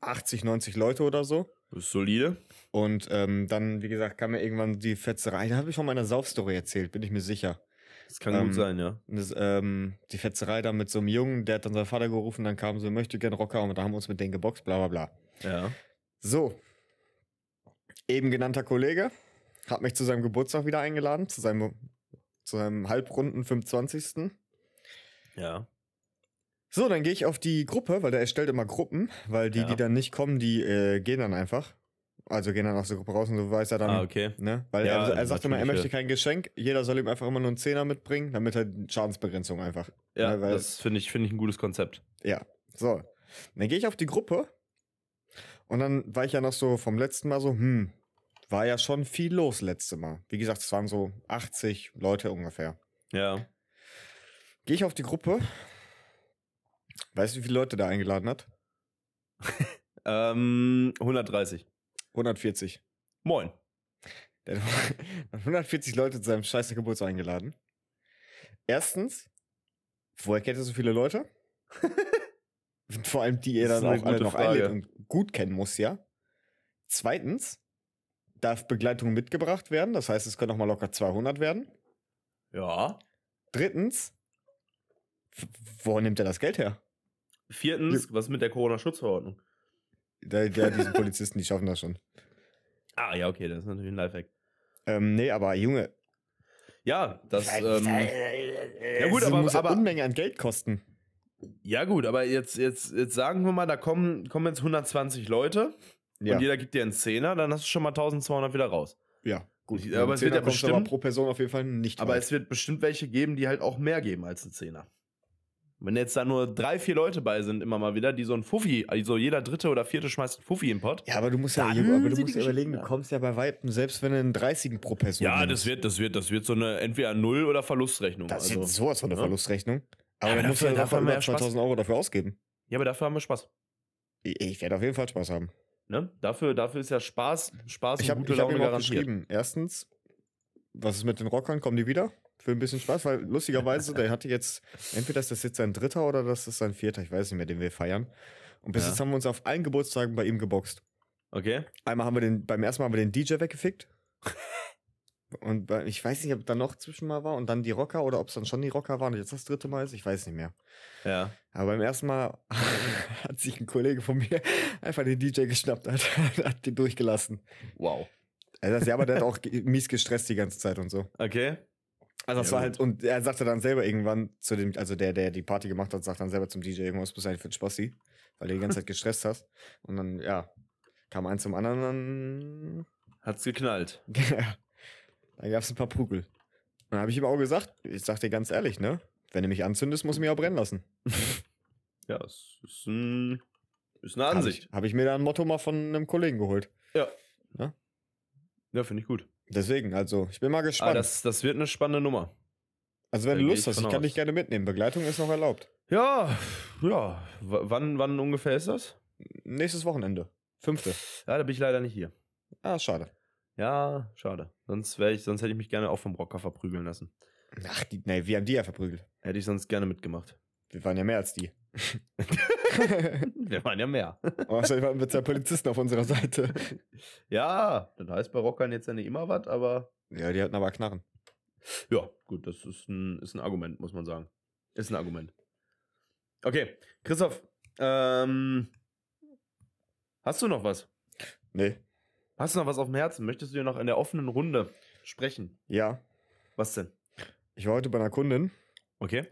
80, 90 Leute oder so. Das ist solide. Und ähm, dann, wie gesagt, kam mir irgendwann die Fetzerei. Da habe ich schon meine Saufstory erzählt, bin ich mir sicher. Das kann Ähm, gut sein, ja. Das, ähm, die Fetzerei da mit so einem Jungen, der hat dann seinen Vater gerufen, dann kam so, möchte gern Rocker und da haben wir uns mit denen geboxt, bla bla bla. Ja. So. Eben genannter Kollege hat mich zu seinem Geburtstag wieder eingeladen, zu seinem, zu seinem halbrunden 25. Ja. So, dann gehe ich auf die Gruppe, weil der erstellt immer Gruppen, weil die, Ja. die dann nicht kommen, die äh, gehen dann einfach. Also gehen dann aus der Gruppe raus und so weiß er dann, Ah, okay. Ne? Weil Ja, er, er sagt immer, er möchte kein Geschenk. Jeder soll ihm einfach immer nur einen Zehner mitbringen, damit er Schadensbegrenzung einfach. Ja, Ne, das finde ich, finde ich ein gutes Konzept. Ja. So. Dann gehe ich auf die Gruppe und dann war ich ja noch so vom letzten Mal so, hm, war ja schon viel los letzte Mal. Wie gesagt, es waren so 80 Leute ungefähr. Ja. Gehe ich auf die Gruppe. Weißt du, wie viele Leute da eingeladen hat? Ähm, 130. 140. Moin. Der hat 140 Leute zu seinem scheiße Geburtstag eingeladen. Erstens, woher kennt er so viele Leute? Vor allem die er Das ist dann auch alle noch Frage. einlädt und gut kennen muss, ja. Zweitens, darf Begleitung mitgebracht werden. Das heißt, es können auch mal locker 200 werden. Ja. Drittens, wo nimmt er das Geld her? Viertens, was ist mit der Corona-Schutzverordnung? Der, diesen Polizisten, die schaffen das schon. Ah, ja, okay, das ist natürlich ein Lifehack. Ähm, nee, aber Junge. Ja, das, ähm, ja gut, aber- muss aber- Unmenge an Geld kosten. ja gut, aber jetzt, jetzt, jetzt sagen wir mal, da kommen, kommen jetzt 120 Leute. Ja. und jeder gibt dir einen Zehner, dann hast du schon mal 1200 wieder raus. Ja, gut. Ich- aber es wird ja bestimmt- pro Person auf jeden Fall nicht Aber weit. es wird bestimmt welche geben, die halt auch mehr geben als einen Zehner. Wenn jetzt da nur drei, vier Leute bei sind, immer mal wieder, die so ein Fuffi, also jeder dritte oder vierte schmeißt einen Fuffi im Pott. Ja, aber du musst ja, aber du musst ja überlegen, du kommst ja bei Weitem, selbst wenn du einen 30 pro Person Ja, nimmst. das wird, das wird, das wird so eine entweder Null- oder Verlustrechnung. Das ist also. jetzt sowas von eine ja. Verlustrechnung. Aber aber du musst dafür- ja dafür über ja Spaß. 2000 Euro dafür ausgeben. Ja, aber dafür haben wir Spaß. Ich, ich werde auf jeden Fall Spaß haben. Ne? Dafür, dafür ist ja Spaß, Spaß Ich und habe gute hab Laune ihm auch garantiert. geschrieben, erstens, was ist mit den Rockern, kommen die wieder? Für ein bisschen Spaß, weil lustigerweise, der hatte jetzt, entweder ist das jetzt sein dritter oder das ist sein vierter, ich weiß nicht mehr, den wir feiern. Und bis Ja. jetzt haben wir uns auf allen Geburtstagen bei ihm geboxt. Okay. Einmal haben wir den, beim ersten Mal haben wir den DJ weggefickt. Und ich weiß nicht, ob da noch zwischen mal war und dann die Rocker oder ob es dann schon die Rocker waren und jetzt das dritte Mal ist, ich weiß nicht mehr. Ja. Aber beim ersten Mal hat sich ein Kollege von mir einfach den DJ geschnappt, hat, hat den durchgelassen. Wow. Also, ja, aber der hat auch mies gestresst die ganze Zeit und so. Okay. Also das Ja, war halt, und er sagte dann selber irgendwann zu dem, also der, der die Party gemacht hat, sagt dann selber zum DJ, irgendwas bist du eigentlich für ein Spassi, weil du die ganze Zeit gestresst hast. Und dann, ja, kam eins zum anderen, Hat's geknallt. dann, ja, da gab es ein paar Prügel. Und dann habe ich ihm auch gesagt, ich sag dir ganz ehrlich, ne, wenn du mich anzündest, musst du mich auch brennen lassen. Ja, es ist, ein, ist eine Habe Ansicht. ich, hab ich mir da ein Motto mal von einem Kollegen geholt. Ja. Ja? Ja, finde ich gut. Deswegen, also, ich bin mal Aber gespannt. das, das wird eine spannende Nummer. also, wenn da du Lust ich hast, ich kann aus. dich gerne mitnehmen. Begleitung ist noch erlaubt. Ja, ja. W wann, wann ungefähr ist das? Nächstes Wochenende. Fünfte. Ja, da bin ich leider nicht hier. Ah, schade. Ja, schade. Sonst, wär ich, sonst hätte ich mich gerne auch vom Rocker verprügeln lassen. Ach, die, nee, wir haben die ja verprügelt. Hätte ich sonst gerne mitgemacht. Wir waren ja mehr als die. Wir waren ja mehr. Außerdem hatten wir zwei Polizisten auf unserer Seite. ja, das heißt bei Rockern jetzt ja nicht immer was, aber Ja, die hatten aber Knarren. ja, gut, das ist ein, ist ein Argument, muss man sagen. Ist ein Argument. Okay, Christoph, ähm, hast du noch was? Nee. Hast du noch was auf dem Herzen? Möchtest du dir noch in der offenen Runde sprechen? Ja. Was denn? Ich war heute bei einer Kundin Okay.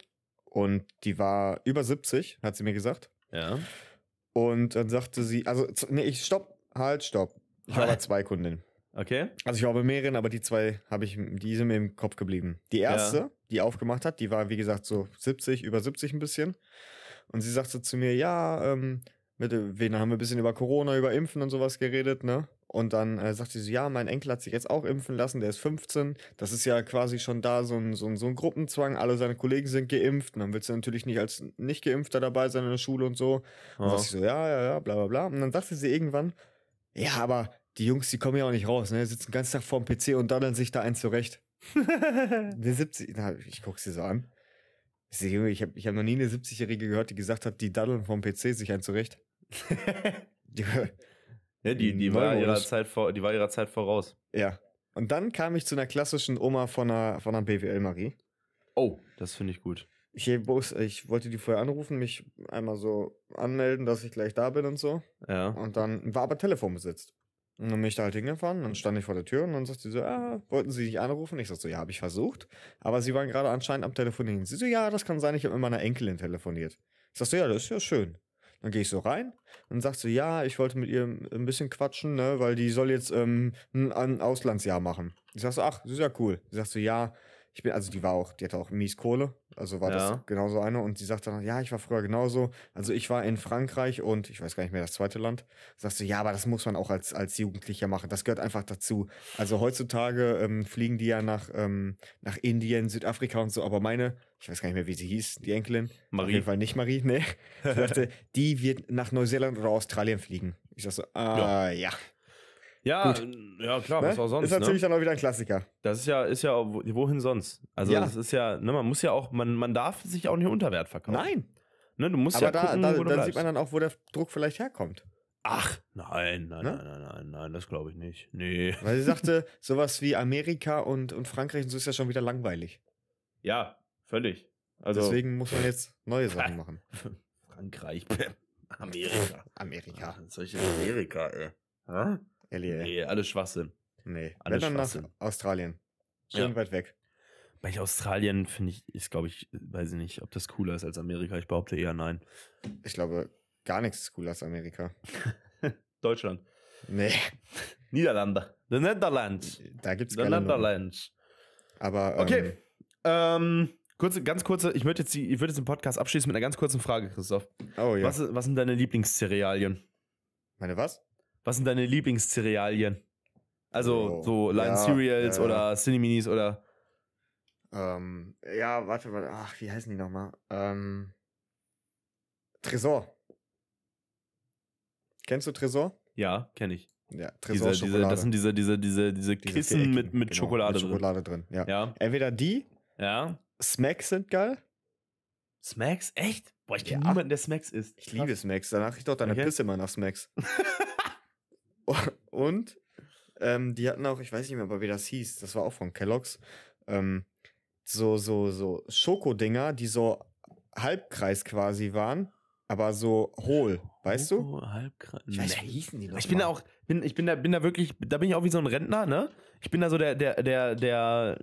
und die war über 70, hat sie mir gesagt. Ja. Und dann sagte sie, also, nee, ich stopp, halt, stopp. Ich war bei zwei Kundinnen. Okay. Also ich war bei mehreren, aber die zwei habe ich, die sind mir im Kopf geblieben. Die erste, Ja. die aufgemacht hat, die war wie gesagt so 70, über 70 ein bisschen. Und sie sagte zu mir, ja, ähm, mit wen haben wir ein bisschen über Corona, über Impfen und sowas geredet, ne? Und dann äh, sagte sie, ja, mein Enkel hat sich jetzt auch impfen lassen, der ist 15. Das ist ja quasi schon da so ein, so ein, so ein Gruppenzwang. Alle seine Kollegen sind geimpft. Und dann willst du natürlich nicht als Nicht-Geimpfter dabei sein in der Schule und so. Und Oh. sagte ich so, ja, ja, ja, bla bla bla. Und dann sagte sie irgendwann, ja, aber die Jungs, die kommen ja auch nicht raus, ne? Die sitzen den ganzen Tag vorm PC und daddeln sich da eins zurecht. Der 70, na, ich guck sie so an. Ich, seh, Junge, ich habe ich hab noch nie eine 70-Jährige gehört, die gesagt hat, die daddeln vom PC sich ein zurecht. Die- ja, die, die, war ihrer. Zeit vor, die war ihrer Zeit voraus. ja. Und dann kam ich zu einer klassischen Oma von einer, von einer BWL-Marie. Oh, das finde ich gut. Ich, ich wollte die vorher anrufen, mich einmal so anmelden, dass ich gleich da bin und so. Ja. Und dann war aber Telefon besetzt. Und dann bin ich da halt hingefahren, dann stand ich vor der Tür und dann sagte sie so, ah, wollten Sie dich anrufen? Ich sagte so, ja, habe ich versucht. Aber sie waren gerade anscheinend am Telefonieren. Sie so, ja, das kann sein, ich habe mit meiner Enkelin telefoniert. Ich sagte so, ja, das ist ja schön. Dann gehe ich so rein und sagte so, ja, ich wollte mit ihr ein bisschen quatschen, ne, weil die soll jetzt ähm, ein, ein Auslandsjahr machen. Ich sag so, ach, das ist ja cool. Sie sagt so, ja, ich bin, also die war auch, die hatte auch mies Kohle, also war Ja. das genauso eine und sie sagte dann, ja, ich war früher genauso. Also ich war in Frankreich und ich weiß gar nicht mehr das zweite Land. Sagst du, ja, aber das muss man auch als, als Jugendlicher machen. Das gehört einfach dazu. Also heutzutage ähm, fliegen die ja nach, ähm, nach Indien, Südafrika und so, aber meine, ich weiß gar nicht mehr, wie sie hieß, die Enkelin. Auf Marie. jeden Fall nicht Marie. Sie sagte, die wird nach Neuseeland oder Australien fliegen. Ich sag so, ah, ja. Ja, Gut. äh, ja klar, Ne? was auch sonst. ist natürlich ne? dann auch wieder ein Klassiker. Das ist ja, ist ja, wohin sonst? Also Ja. das ist ja, ne, man muss ja auch, man, man darf sich auch nicht unter Wert verkaufen. Nein. Ne, du musst Aber ja da, gucken, da, wo da bleibst. sieht man dann auch, wo der Druck vielleicht herkommt. Ach, nein, nein, Ne? nein, nein, nein, nein, das glaube ich nicht. Nee. Weil sie sagte, sowas wie Amerika und, und Frankreich und so ist ja schon wieder langweilig. Ja, völlig. Also Deswegen muss man jetzt neue Sachen machen. Frankreich, Amerika. Amerika. Ja, solche Amerika, ey. Hä? Ehrlich, ey. Nee, alles Schwachsinn. Nee. Alles Wenn dann nach. Australien. Schön Ja. weit weg. Bei Australien finde ich, ist glaube ich, weiß ich nicht, ob das cooler ist als Amerika. Ich behaupte eher nein. Ich glaube, gar nichts ist cooler als Amerika. Deutschland. Nee, Niederlande. The Netherlands. da gibt's The. Netherlands. Aber ähm, Okay. Ähm, kurze, ganz kurze, ich würde jetzt, die- ich würd jetzt den Podcast abschließen mit einer ganz kurzen Frage, Christoph. Oh ja. Was, was sind deine Lieblingscerealien? Meine was? Was sind deine Lieblingscerealien? Also Oh, so Lion ja, Cereals ja, ja. oder Cineminis oder Ähm, ja, warte, warte. Ach, wie heißen die nochmal? Ähm, Tresor. Kennst du Tresor? ja, kenne ich. Ja, Diese, Tresor diese, Schokolade. das sind diese, diese, diese, diese Diese Kissen mit, viereckigen, mit genau, Schokolade mit drin. Schokolade drin. Ja. Ja, Entweder die, ja. Smacks sind geil. Smacks? Echt? Boah, ich kenne niemanden, der Smacks isst. Ich liebe Smacks. Danach riecht doch deine Okay. Pisse immer nach Smacks. Und ähm, die hatten auch, ich weiß nicht mehr, aber wie das hieß, das war auch von Kellogg's, ähm, so, so, so Schokodinger, die so Halbkreis quasi waren, aber so hohl, weißt du? Oh, Halbkreis. Ich weiß, wie hießen die noch Ich bin da mal? auch, bin, ich bin da, bin da wirklich, da bin ich auch wie so ein Rentner, ne? Ich bin da so der, der, der, der,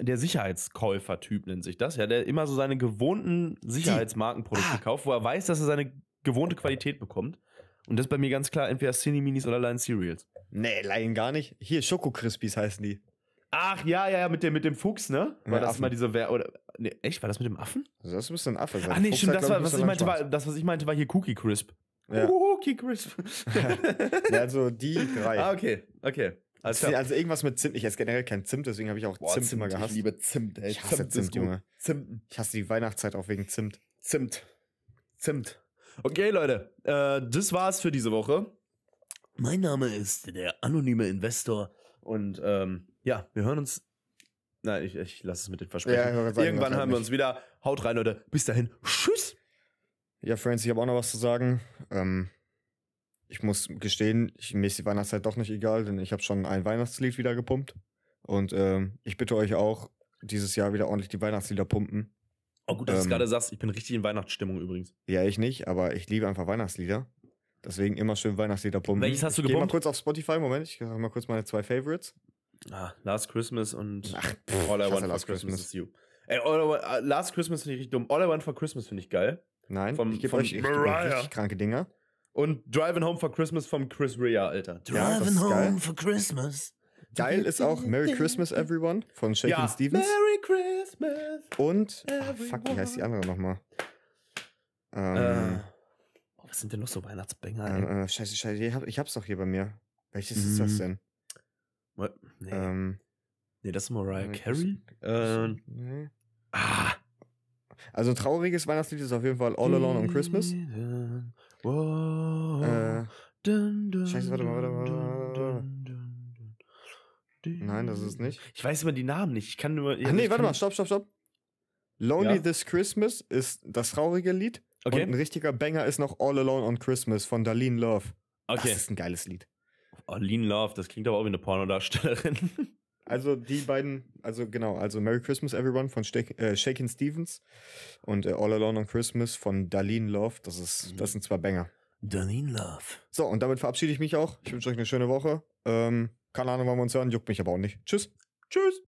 der Sicherheitskäufer-Typ nennt sich das, ja, der immer so seine gewohnten Sicherheitsmarkenprodukte Ah. kauft, wo er weiß, dass er seine gewohnte Qualität bekommt. Und das ist bei mir ganz klar entweder Cine Minis oder Lion Cereals. Nee, Laien gar nicht. Hier, Schoko Crispies heißen die. Ach, ja, ja, ja, mit dem, mit dem Fuchs, ne? War Ja, das Affen. mal diese, Wer oder, nee, echt, war das mit dem Affen? Also das müsste ein Affe sein. Ach nee, Fuchs stimmt, das war, was ich meinte, war, das, was ich meinte, war hier Cookie Crisp. Ja. Cookie Crisp. ja, also die drei. ah, okay, okay. Klar. Also irgendwas mit Zimt. Ich esse generell kein Zimt, deswegen habe ich auch Zimt, immer gehasst. Ich liebe Zimt, ey. Ich hasse Zimt, gut. Junge. Zimt. Ich hasse die Weihnachtszeit auch wegen Zimt. Zimt. Zimt. Okay, Leute, äh, das war's für diese Woche. Mein Name ist der anonyme Investor und ähm, ja, wir hören uns. Nein, ich, ich lasse es mit den Versprechen. Ja, sagen, Irgendwann hören wir uns wieder. Haut rein, Leute. Bis dahin. Tschüss. Ja, Friends, ich habe auch noch was zu sagen. Ähm, ich muss gestehen, ich, mir ist die Weihnachtszeit doch nicht egal, denn ich habe schon ein Weihnachtslied wieder gepumpt. Und ähm, ich bitte euch auch, dieses Jahr wieder ordentlich die Weihnachtslieder pumpen. Oh, gut, dass du es Ähm, gerade sagst. Ich bin richtig in Weihnachtsstimmung übrigens. Ja, ich nicht, aber ich liebe einfach Weihnachtslieder. Deswegen immer schön Weihnachtslieder pumpen. Welches hast du ich Geh mal gepumpt? kurz auf Spotify, Moment, ich sag mal kurz meine zwei Favorites. Ah, Last Christmas und Ach, pff, All I Want for Last Christmas, Christmas. is You. Ey, All I want, äh, Last Christmas finde ich richtig dumm. All I Want for Christmas finde ich geil. Nein, Vom- ich gebe euch ich geb euch Mariah. richtig kranke Dinger. Und Driving Home for Christmas vom Chris Rea, Alter. Ja, das ist geil. for Christmas. Geil ist auch Merry Christmas Everyone von Shakin' Ja. Stevens. Merry Christmas. Und, ah, fuck, wie heißt die andere nochmal? Ähm, Äh, oh, was sind denn noch so Weihnachtsbanger? ey? äh, äh, scheiße, scheiße, ich, hab, ich hab's doch hier bei mir. Welches ist das Mhm. denn? What? Nee, Ähm, nee, das ist Mariah Carey. Ähm, nee. ah. Also ein trauriges Weihnachtslied ist auf jeden Fall All Alone on Christmas. Wow. Äh, Dun, dun, Scheiße, warte mal, warte mal, dun, warte mal. dun, dun, dun. Nein, das ist es nicht. Ich weiß immer die Namen nicht. Ich kann nur. Ach nee, warte mal, stopp, stopp, stopp. Lonely Ja? This Christmas ist das traurige Lied. Okay. Und ein richtiger Banger ist noch All Alone on Christmas von Darlene Love. okay. Das ist ein geiles Lied. Oh, Lean Love, das klingt aber auch wie eine Pornodarstellerin. Also die beiden, also genau, also Merry Christmas Everyone von Shak äh, Shakin' Stevens und äh, All Alone on Christmas von Darlene Love. Das ist, das sind zwei Banger. Darlene Love. So, und damit verabschiede ich mich auch. Ich wünsche euch eine schöne Woche. Ähm, keine Ahnung, wann wir uns hören, juckt mich aber auch nicht. Tschüss. Tschüss.